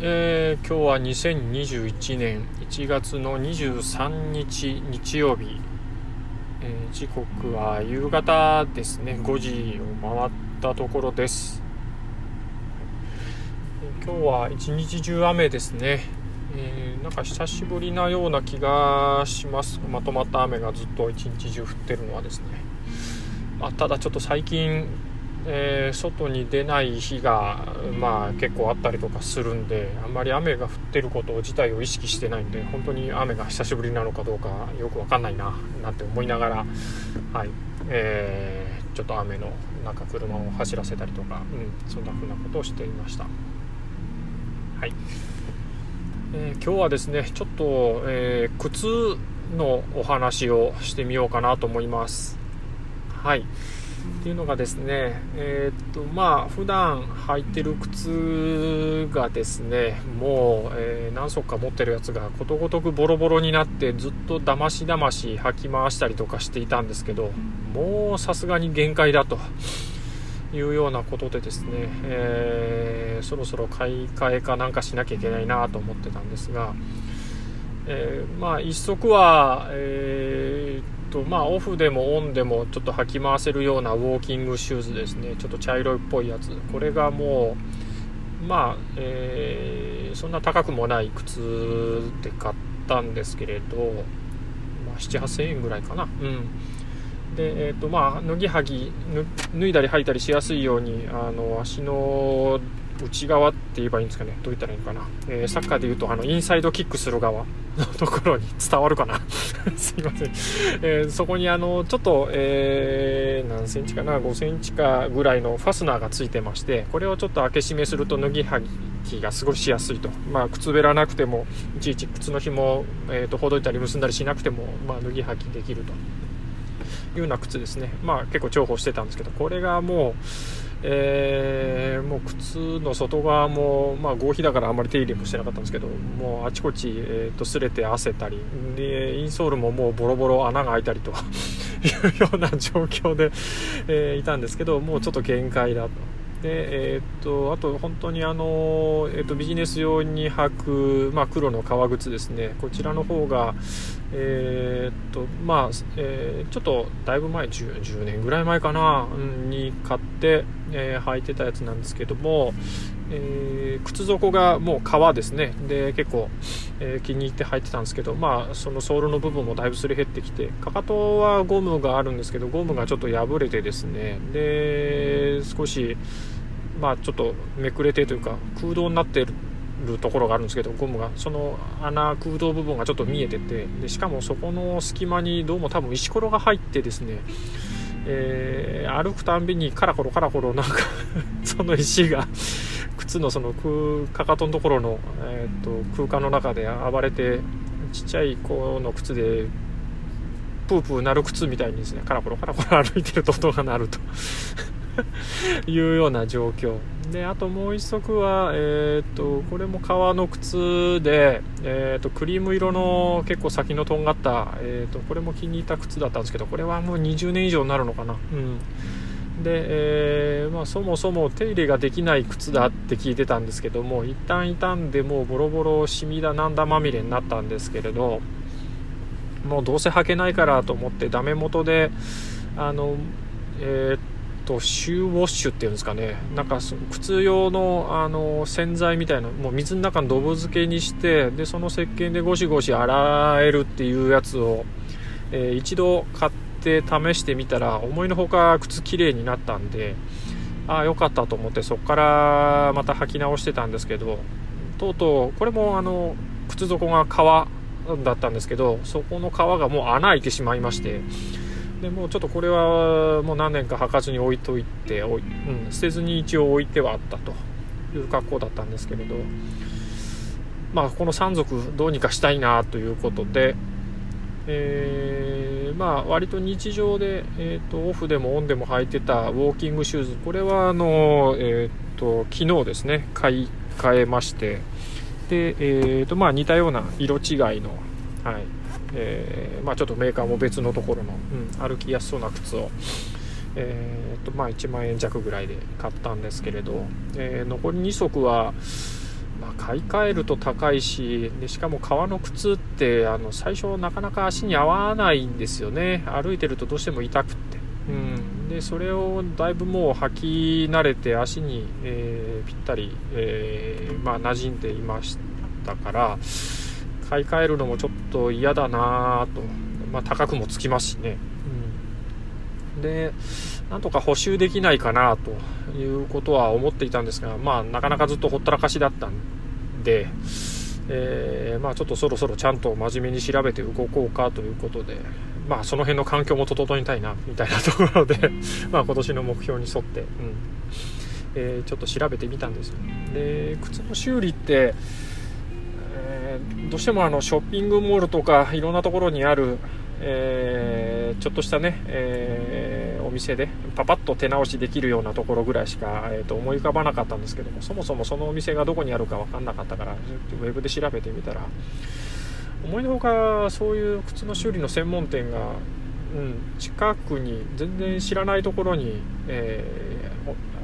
えー、今日は2021年1月の23日日曜日、えー、時刻は夕方ですね。5時を回ったところです、えー、今日は一日中雨ですね、えー、なんか久しぶりなような気がします。まとまった雨がずっと一日中降ってるのはですね、まあ、ただちょっと最近えー、外に出ない日が、まあ、結構あったりとかするんであんまり雨が降ってること自体を意識してないんで本当に雨が久しぶりなのかどうかよく分かんないななんて思いながら、はいえー、ちょっと雨の中車を走らせたりとか、うん、そんな風なことをしていました。はいえー、今日はですねちょっと、え、靴のお話をしてみようかなと思います。はいっていうのがですね、えー、っとまあ普段履いてる靴がですねもう、えー、何足か持ってるやつがことごとくボロボロになってずっとだましだまし履き回したりとかしていたんですけどもうさすがに限界だと。いうようなことでですね、えー、そろそろ買い替えかなんかしなきゃいけないなと思ってたんですが、えまあ一足は、えーとまあオフでもオンでもちょっと履き回せるようなウォーキングシューズですね。ちょっと茶色いっぽいやつ。これがもうまあ、えー、そんな高くもない靴で買ったんですけれど、まあ、78000円ぐらいかな。うん。でえーとまあ、脱ぎはぎ脱いだり履いたりしやすいようにあの足の内側って言えばいいんですかね。どう言ったらいいのかな、えー、サッカーで言うとあのインサイドキックする側の ところに伝わるかな。すいません、えー、そこにあのちょっと、えー、何センチかな。5センチかぐらいのファスナーがついてましてこれをちょっと開け閉めすると脱ぎはぎがすごしやすいと、まあ、靴べらなくてもいちいち靴の紐、えーと、ほどいたり結んだりしなくても、まあ、脱ぎはぎできるというような靴ですね。まあ結構重宝してたんですけどこれがもうえー、もう靴の外側も、まあ、合皮だからあんまり手入れもしてなかったんですけどもうあちこち、えーと、擦れて汗たりでインソールももうボロボロ穴が開いたりと いうような状況で、えー、いたんですけどもうちょっと限界だと。でえー、っとあと本当にあの、えー、っとビジネス用に履く、まあ、黒の革靴ですねこちらの方がえー、っとまあ、えー、ちょっとだいぶ前 10, 10, 年ぐらい前かな、に買って、え履いてたやつなんですけども、え靴底がもう革ですね。で結構、え気に入って履いてたんですけどまあそのソールの部分もだいぶすり減ってきてかかとはゴムがあるんですけどゴムがちょっと破れてですね。で少しまあ、ちょっとめくれてというか空洞になってるところがあるんですけどゴムがその穴空洞部分がちょっと見えててでしかもそこの隙間にどうも多分石ころが入ってですね、えー、歩くたんびにカラコロカラコロなんか その石が靴のそのかかとのところの、えーと、空間の中で暴れてちっちゃい子の靴でプープー鳴る靴みたいにですねカラコロカラコロ歩いてると音が鳴ると。いうような状況。であともう1足は、えーと、これも革の靴で、えーと、クリーム色の結構先のとんがった、えーと、これも気に入った靴だったんですけどこれはもう20年以上になるのかな、うん、で、えー、まあ、そもそも手入れができない靴だって聞いてたんですけども一旦傷んでもうボロボロシミだなんだまみれになったんですけれどもうどうせ履けないからと思ってダメ元であのえー、っとシューウォッシュっていうんですかね。なんか靴用のあの洗剤みたいなもう水の中のドブ漬けにしてでその石鹸でゴシゴシ洗えるっていうやつを、えー、一度買って試してみたら思いのほか靴きれいになったんでああよかったと思ってそこからまた履き直してたんですけどとうとうこれもあの靴底が革だったんですけどそこの革がもう穴開いてしまいましてでもうちょっとこれはもう何年か履かずに置いといておい、うん、捨てずに一応置いてはあったという格好だったんですけれどまあこの3足どうにかしたいなということで、えー、まあ割と日常で、えーと、オフでもオンでも履いてたウォーキングシューズこれはあの、えーと、昨日ですね買い替えましてで、えーとまあ、似たような色違いの、はい、えー、まあ、ちょっとメーカーも別のところの、うん、歩きやすそうな靴を、えーとまあ、1万円弱ぐらいで買ったんですけれど、えー、残り2足はまあ、買い替えると高いしでしかも革の靴ってあの最初なかなか足に合わないんですよね。歩いてるとどうしても痛くって、うん、でそれをだいぶもう履き慣れて足に、えー、ぴったり、えー、まあ、馴染んでいましたから買い替えるのもちょっと嫌だなと、まあ、高くもつきますしね、うん、でなんとか補修できないかなということは思っていたんですが、まあ、なかなかずっとほったらかしだったんで、えー、まあ、ちょっとそろそろちゃんと真面目に調べて動こうかということで、まあ、その辺の環境も整えたいなみたいなところでまあ今年の目標に沿って、うん。えー、ちょっと調べてみたんですよ。で靴の修理って、どうしてもあのショッピングモールとかいろんなところにある、えー、ちょっとしたね、えー、お店でパパッと手直しできるようなところぐらいしか、えー、と思い浮かばなかったんですけどもそもそもそのお店がどこにあるか分かんなかったからウェブで調べてみたら思いのほかそういう靴の修理の専門店が、うん、近くに全然知らないところに、え、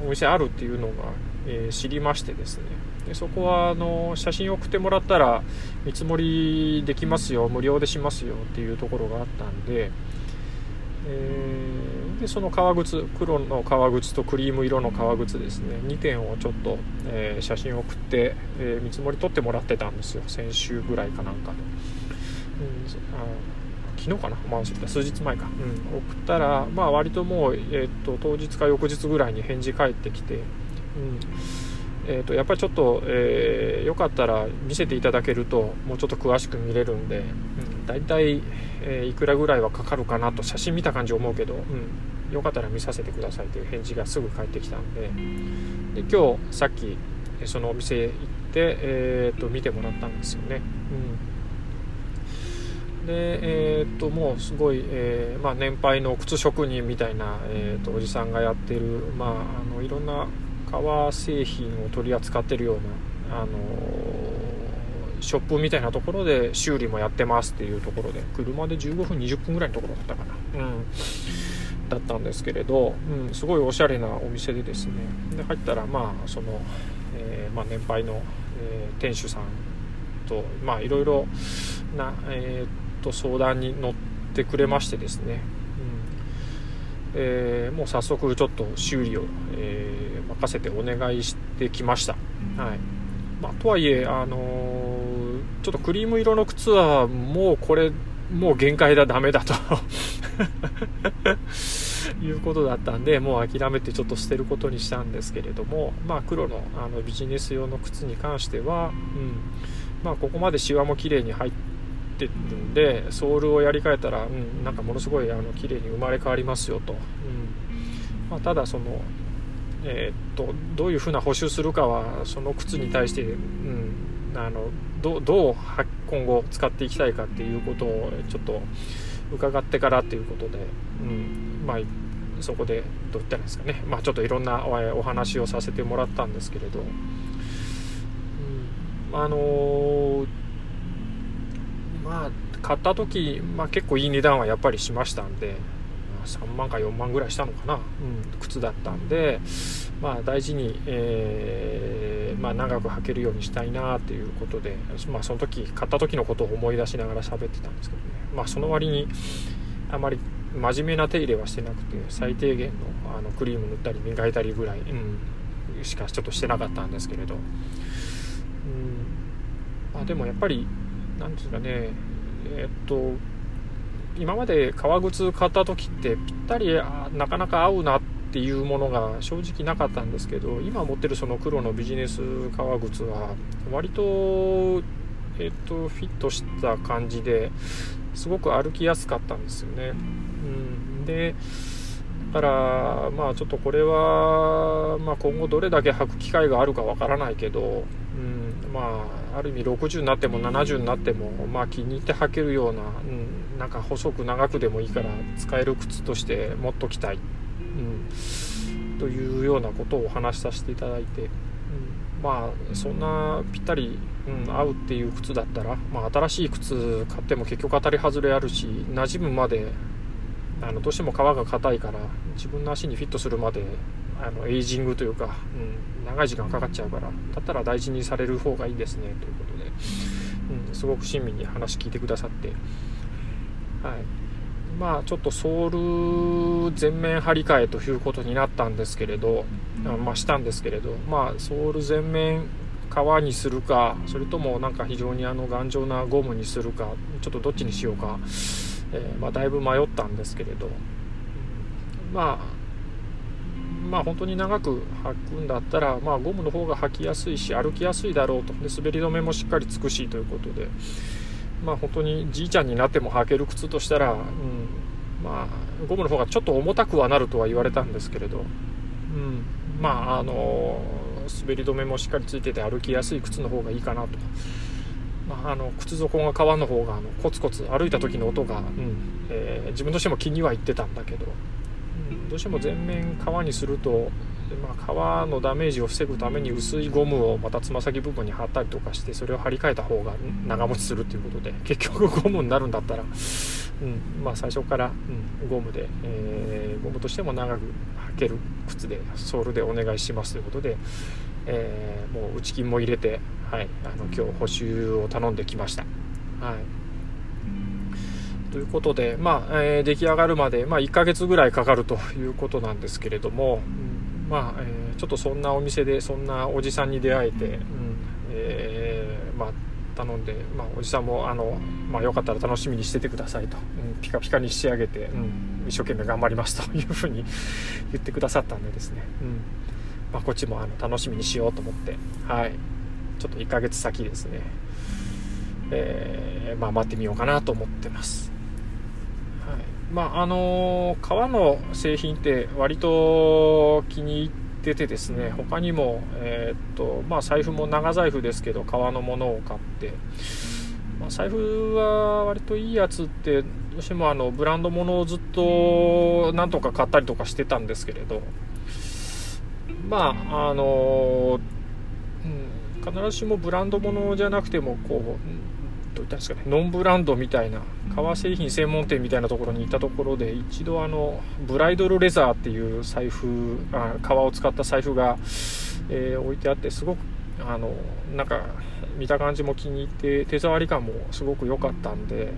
お店あるっていうのが、え、知りましてですね。でそこはあの写真送ってもらったら見積もりできますよ無料でしますよっていうところがあったんで、えー、でその革靴黒の革靴とクリーム色の革靴ですね2点をちょっと、えー、写真送って、えー、見積もり取ってもらってたんですよ先週ぐらいかなんかで、うん、昨日かな、まあ、数日前か、うん、送ったら、まあ、割ともう、えーと、当日か翌日ぐらいに返事返ってきて、うん。えーと、やっぱりちょっと、えー、よかったら見せていただけるともうちょっと詳しく見れるんで、うん、大体、えー、いくらぐらいはかかるかなと写真見た感じ思うけど、うん、よかったら見させてくださいという返事がすぐ返ってきたんでで今日さっきそのお店行って、えーと、見てもらったんですよね。うん、で、えーと、もうすごい、えー、まあ、年配の靴職人みたいな、えー、とおじさんがやってる、まあ、あのいろんな革製品を取り扱ってるような、あのショップみたいなところで修理もやってますっていうところで車で15分20分ぐらいのところだったかな、うん、だったんですけれど、うん、すごいおしゃれなお店でですね。で入ったらまあその、えー、まあ、年配の、えー、店主さんとまあいろいろな、えー、と相談に乗ってくれましてですね、うん。えー、もう早速ちょっと修理を、え任せてお願いしてきました。はい。まあ、とはいえ、あのー、ちょっとクリーム色の靴はもうこれ、もう限界だ、ダメだと。いうことだったんで、もう諦めてちょっと捨てることにしたんですけれども、まあ、黒のあのビジネス用の靴に関しては、うん。まあ、ここまでシワも綺麗に入ってるんで、ソールをやり替えたら、うん、なんかものすごいあの綺麗に生まれ変わりますよと。うん。まあ、ただそのえー、っとどういうふうな補修するかはその靴に対して、うん、あのどどう今後使っていきたいかっていうことをちょっと伺ってからっていうことで、うんまあ、そこでどう言ったらいいんですかね、まあ、ちょっといろんなお話をさせてもらったんですけれど、うん、あのー、まあ買った時、まあ、結構いい値段はやっぱりしましたんで。3万か4万ぐらいしたのかな、うん、靴だったんで、まあ、大事に、えー、まあ、長く履けるようにしたいなということで、まあ、その時買った時のことを思い出しながら喋ってたんですけどね、まあ、その割にあまり真面目な手入れはしてなくて最低限のあのクリーム塗ったり磨いたりぐらい、うん、しかちょっとしてなかったんですけれど、うん。まあ、でもやっぱり何ですかねえー、っと今まで革靴買った時ってぴったりなかなか合うなっていうものが正直なかったんですけど今持ってるその黒のビジネス革靴は割と、えっと、フィットした感じですごく歩きやすかったんですよね。うん、でだからまあちょっとこれは、まあ、今後どれだけ履く機会があるかわからないけど、うん、まあある意味60になっても70になっても、まあ、気に入って履けるような、うん、なんか細く長くでもいいから使える靴として持っときたい、うん、というようなことをお話しさせていただいて、うん、まあそんなぴったり、うん、合うっていう靴だったら、まあ、新しい靴買っても結局当たり外れあるし馴染むまであのどうしても皮が硬いから自分の足にフィットするまであのエイジングというか、うん、長い時間かかっちゃうからだったら大事にされる方がいいですねということで、うん、すごく親身に話聞いてくださって、はい、まあちょっとソール全面張り替えということになったんですけれど、まあ、したんですけれど、まあ、ソール全面革にするかそれともなんか非常にあの頑丈なゴムにするかちょっとどっちにしようか、えー、まあ、だいぶ迷ったんですけれど、まあまあ本当に長く履くんだったら、まあ、ゴムの方が履きやすいし歩きやすいだろうと。で滑り止めもしっかりつくしということで、まあ、本当にじいちゃんになっても履ける靴としたら、うんまあ、ゴムの方がちょっと重たくはなるとは言われたんですけれど、うん、まああの滑り止めもしっかりついてて歩きやすい靴の方がいいかなと。まあ、あの靴底が革の方があのコツコツ歩いた時の音が、うんえー、自分としても気には入ってたんだけど、どうしても全面革にすると、まあ、革のダメージを防ぐために薄いゴムをまたつま先部分に貼ったりとかしてそれを張り替えた方が長持ちするということで結局ゴムになるんだったら、うんまあ、最初から、うん、ゴムで、えー、ゴムとしても長く履ける靴でソールでお願いしますということで、えー、もう内金も入れて、はい、あの今日補修を頼んできました。はいということで、まあえー、出来上がるまで、まあ、1ヶ月ぐらいかかるということなんですけれども、うん、まあえー、ちょっとそんなお店でそんなおじさんに出会えて、うん。えー、まあ、頼んで、まあ、おじさんもあの、まあ、よかったら楽しみにしててくださいと、うん、ピカピカに仕上げて、うん、一生懸命頑張りますというふうに 言ってくださったんでですね、うん。まあ、こっちもあの楽しみにしようと思って、はい、ちょっと1ヶ月先ですね、えー、まあ、待ってみようかなと思ってます。まああの革の製品って割と気に入っててですね他にも、えー、っとまあ、財布も長財布ですけど革のものを買って、まあ、財布は割といいやつってどうしてもあのブランドものをずっとなんとか買ったりとかしてたんですけれどまああの、うん、必ずしもブランドものじゃなくてもこうどういったんですかねノンブランドみたいな革製品専門店みたいなところに行ったところで一度あのブライドルレザーっていう財布あ革を使った財布が、えー、置いてあってすごくあのなんか見た感じも気に入って手触り感もすごく良かったんで、え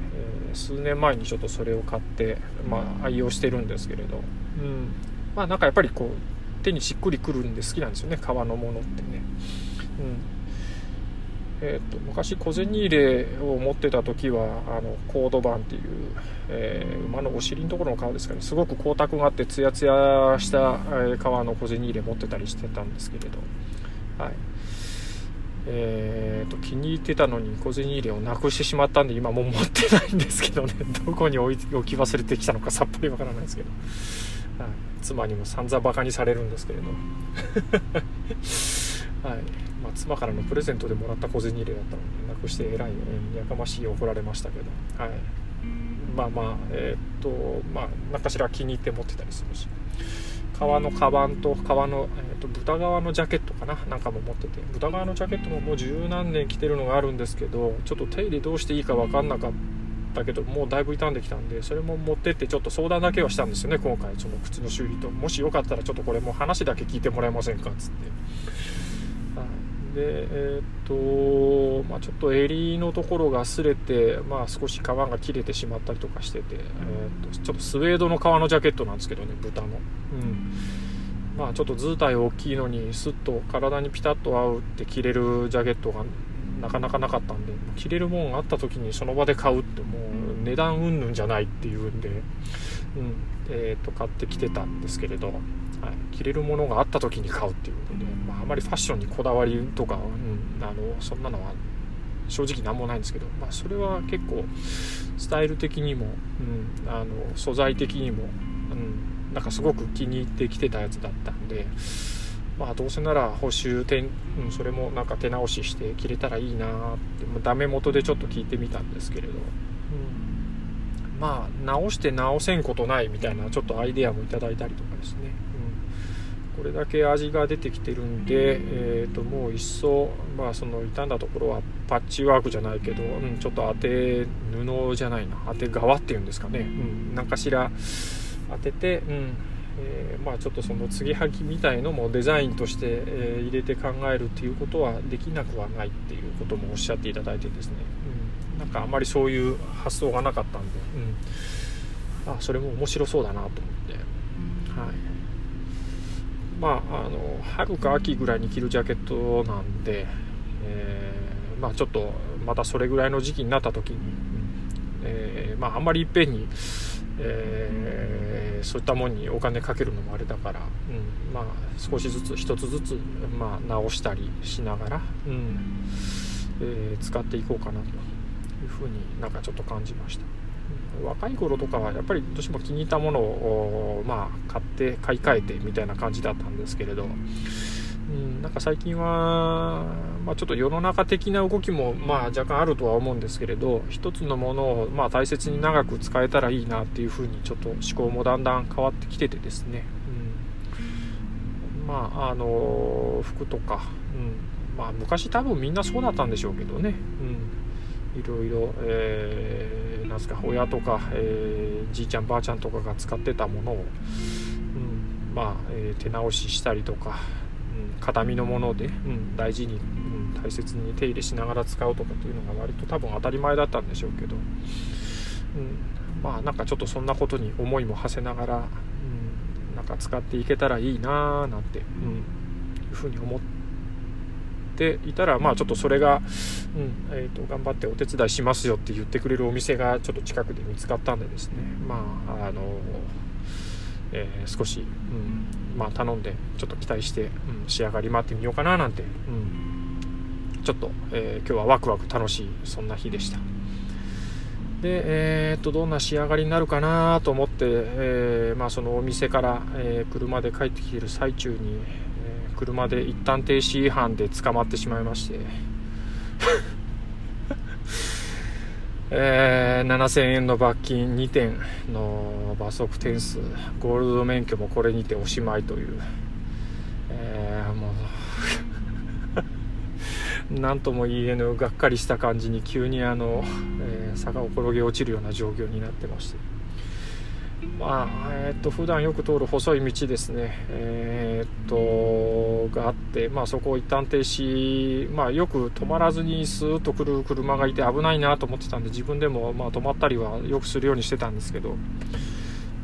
ー、数年前にちょっとそれを買って、まあ、愛用してるんですけれど、うん、まあなんかやっぱりこう手にしっくりくるんで好きなんですよね革のものってね。うん。えーと、昔小銭入れを持ってた時はあのコードバンっていう、えー、馬のお尻のところの革ですかね。すごく光沢があってツヤツヤした、え革の小銭入れ持ってたりしてたんですけれど、はい。えーと、気に入ってたのに小銭入れをなくしてしまったんで今もう持ってないんですけどね。どこに置き忘れてきたのかさっぱりわからないですけど、はい、妻にも散々バカにされるんですけれど。はい。まあ、妻からのプレゼントでもらった小銭入れだったのでなくしてえらい、やかましい怒られましたけど、はい、まあまあえー、っとまあ何かしら気に入って持ってたりするし。革のカバンと革の、えー、と豚革のジャケットかな。なんかも持ってて。豚革のジャケットももう十何年着てるのがあるんですけどちょっと手入れどうしていいか分かんなかったけどもうだいぶ傷んできたんでそれも持ってってちょっと相談だけはしたんですよね今回。その靴の修理と。もしよかったらちょっとこれも話だけ聞いてもらえませんかっつって。でえー、っとまあ、ちょっと襟のところが擦れて、まあ、少し皮が切れてしまったりとかしてて、えー、っとちょっとスウェードの革のジャケットなんですけどね豚の、うん。まあ、ちょっと図体大きいのにスッと体にピタッと合うって着れるジャケットがなかなかなかったんで着れるもんがあった時にその場で買うってもう値段うんぬんじゃないっていうんで、うんえー、と買ってきてたんですけれど、はい、着れるものがあった時に買うっていう。ことで、まあ、あまりファッションにこだわりとか、うん、あのそんなのは正直何もないんですけど、まあ、それは結構スタイル的にも、うん、あの素材的にも、うん、なんかすごく気に入ってきてたやつだったんで。まあどうせなら補修点、うん、それもなんか手直しして着れたらいいなってダメ元でちょっと聞いてみたんですけれど、うん、まあ直して直せんことないみたいなちょっとアイデアもいただいたりとかですね、これだけ味が出てきてるんで、えー、ともう一層、まあ、その傷んだところはパッチワークじゃないけど、うん、ちょっと当て布じゃないな当て側っていうんですかね、うん、何かしら当てて、うんえー、まあ、ちょっとその継ぎはぎみたいのもデザインとして、えー、入れて考えるっていうことはできなくはないっていうこともおっしゃっていただいてですね、うん、なんかあまりそういう発想がなかったんで、うん、あそれも面白そうだなと思って、はいまあ、あの春か秋ぐらいに着るジャケットなんで、えー、まあ、ちょっとまたそれぐらいの時期になった時に、えー、まあ、あんまりいっぺんに、えー、そういったもんにお金かけるのもあれだから、うんまあ、少しずつ1つずつ、まあ、直したりしながら、うんえ使っていこうかなというふうになんかちょっと感じました。若い頃とかはやっぱりどうしても気に入ったものを、まあ、買って買い替えてみたいな感じだったんですけれど、うん、なんか最近は、まあ、ちょっと世の中的な動きも、まあ、若干あるとは思うんですけれど一つのものを、まあ、大切に長く使えたらいいなっていうふうにちょっと思考もだんだん変わってきててですね、うん、まああの服とか、うん。まあ、昔多分みんなそうだったんでしょうけどね、うん、いろいろ、えーなんすか親とか、えー、じいちゃんばあちゃんとかが使ってたものを、うんまあえー、手直ししたりとか、うん、形見のもので、うん、大事に、うん、大切に手入れしながら使うとかっていうのが割と多分当たり前だったんでしょうけど、うん、まあなんかちょっとそんなことに思いも馳せながら、うん、なんか使っていけたらいいなーなんて、うん、いうふうに思って。ていたら、まあ、ちょっとそれが、うんえーと、頑張ってお手伝いしますよって言ってくれるお店がちょっと近くで見つかったんでですね、まああのえー、少し、うんまあ、頼んでちょっと期待して、うん、仕上がり待ってみようかななんて、うん、ちょっと、えー、今日はワクワク楽しいそんな日でした。で、えー、っとどんな仕上がりになるかなと思って、えー、まあ、そのお店から、えー、車で帰ってきている最中に、車で一旦停止違反で捕まってしまいまして。えー、7000円の罰金2点の罰則点数。ゴールド免許もこれにておしまいという、えー、もう。何とも言えぬがっかりした感じに急にあの、えー、坂を転げ落ちるような状況になってまして。まあえー、と普段よく通る細い道ですね、えー、とがあって、まあ、そこを一旦停止、まあ、よく止まらずにスーッと来る車がいて危ないなと思ってたんで自分でもまあ止まったりはよくするようにしてたんですけど、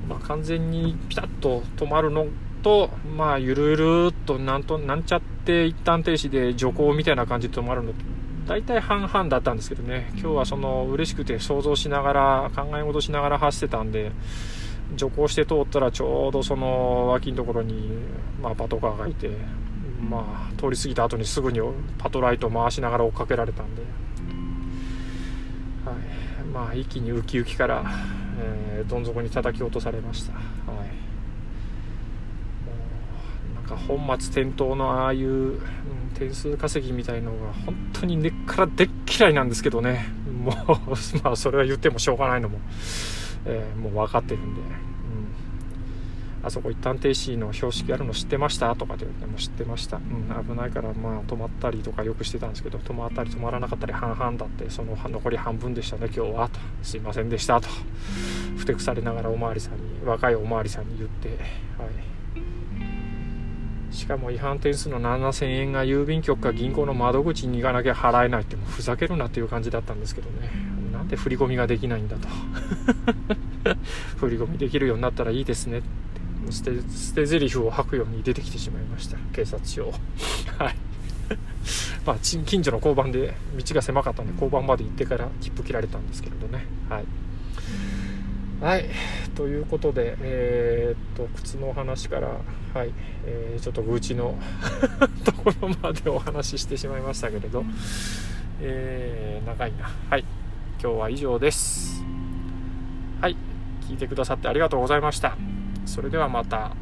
まあ、完全にピタッと止まるのと、まあ、ゆるゆるっとなんとなんちゃって一旦停止で徐行みたいな感じで止まるのと大体半々だったんですけどね。今日はその嬉しくて想像しながら考え事しながら走ってたんで徐行して通ったらちょうどその脇のところに、まあ、パトカーがいて、まあ、通り過ぎた後にすぐにパトライトを回しながら追っかけられたんで、はい。まあ、一気にウキウキから、えー、どん底に叩き落とされました。はい。なんか本末転倒のああいう、うん、点数稼ぎみたいのが本当に根っからでっ嫌いなんですけどね。もう まあそれは言ってもしょうがないのも。えー、もう分かってるんで、うん、あそこ一旦停止の標識あるの知ってました？とかって言っても知ってました、うん、危ないからまあ止まったりとかよくしてたんですけど止まったり止まらなかったり半々だってその残り半分でしたね今日は。と。すいませんでした。と。ふてくされながらおまわりさんに若いおまわりさんに言って、はい、しかも違反点数の7000円が郵便局か銀行の窓口に行かなきゃ払えないってもうふざけるなっていう感じだったんですけどね。ん。で振り込みができないんだと。振り込みできるようになったらいいですね。って捨て捨て台詞を吐くように出てきてしまいました。警察署はい。まあ近所の交番で道が狭かったんで交番まで行ってから切符切られたんですけれどね。はい。はい、ということで、えー、っと靴の話から、はい。えー、ちょっと愚痴の ところまでお話ししてしまいましたけれど、えー、長いな。はい。今日は以上です。はい。聞いてくださってありがとうございました。それではまた。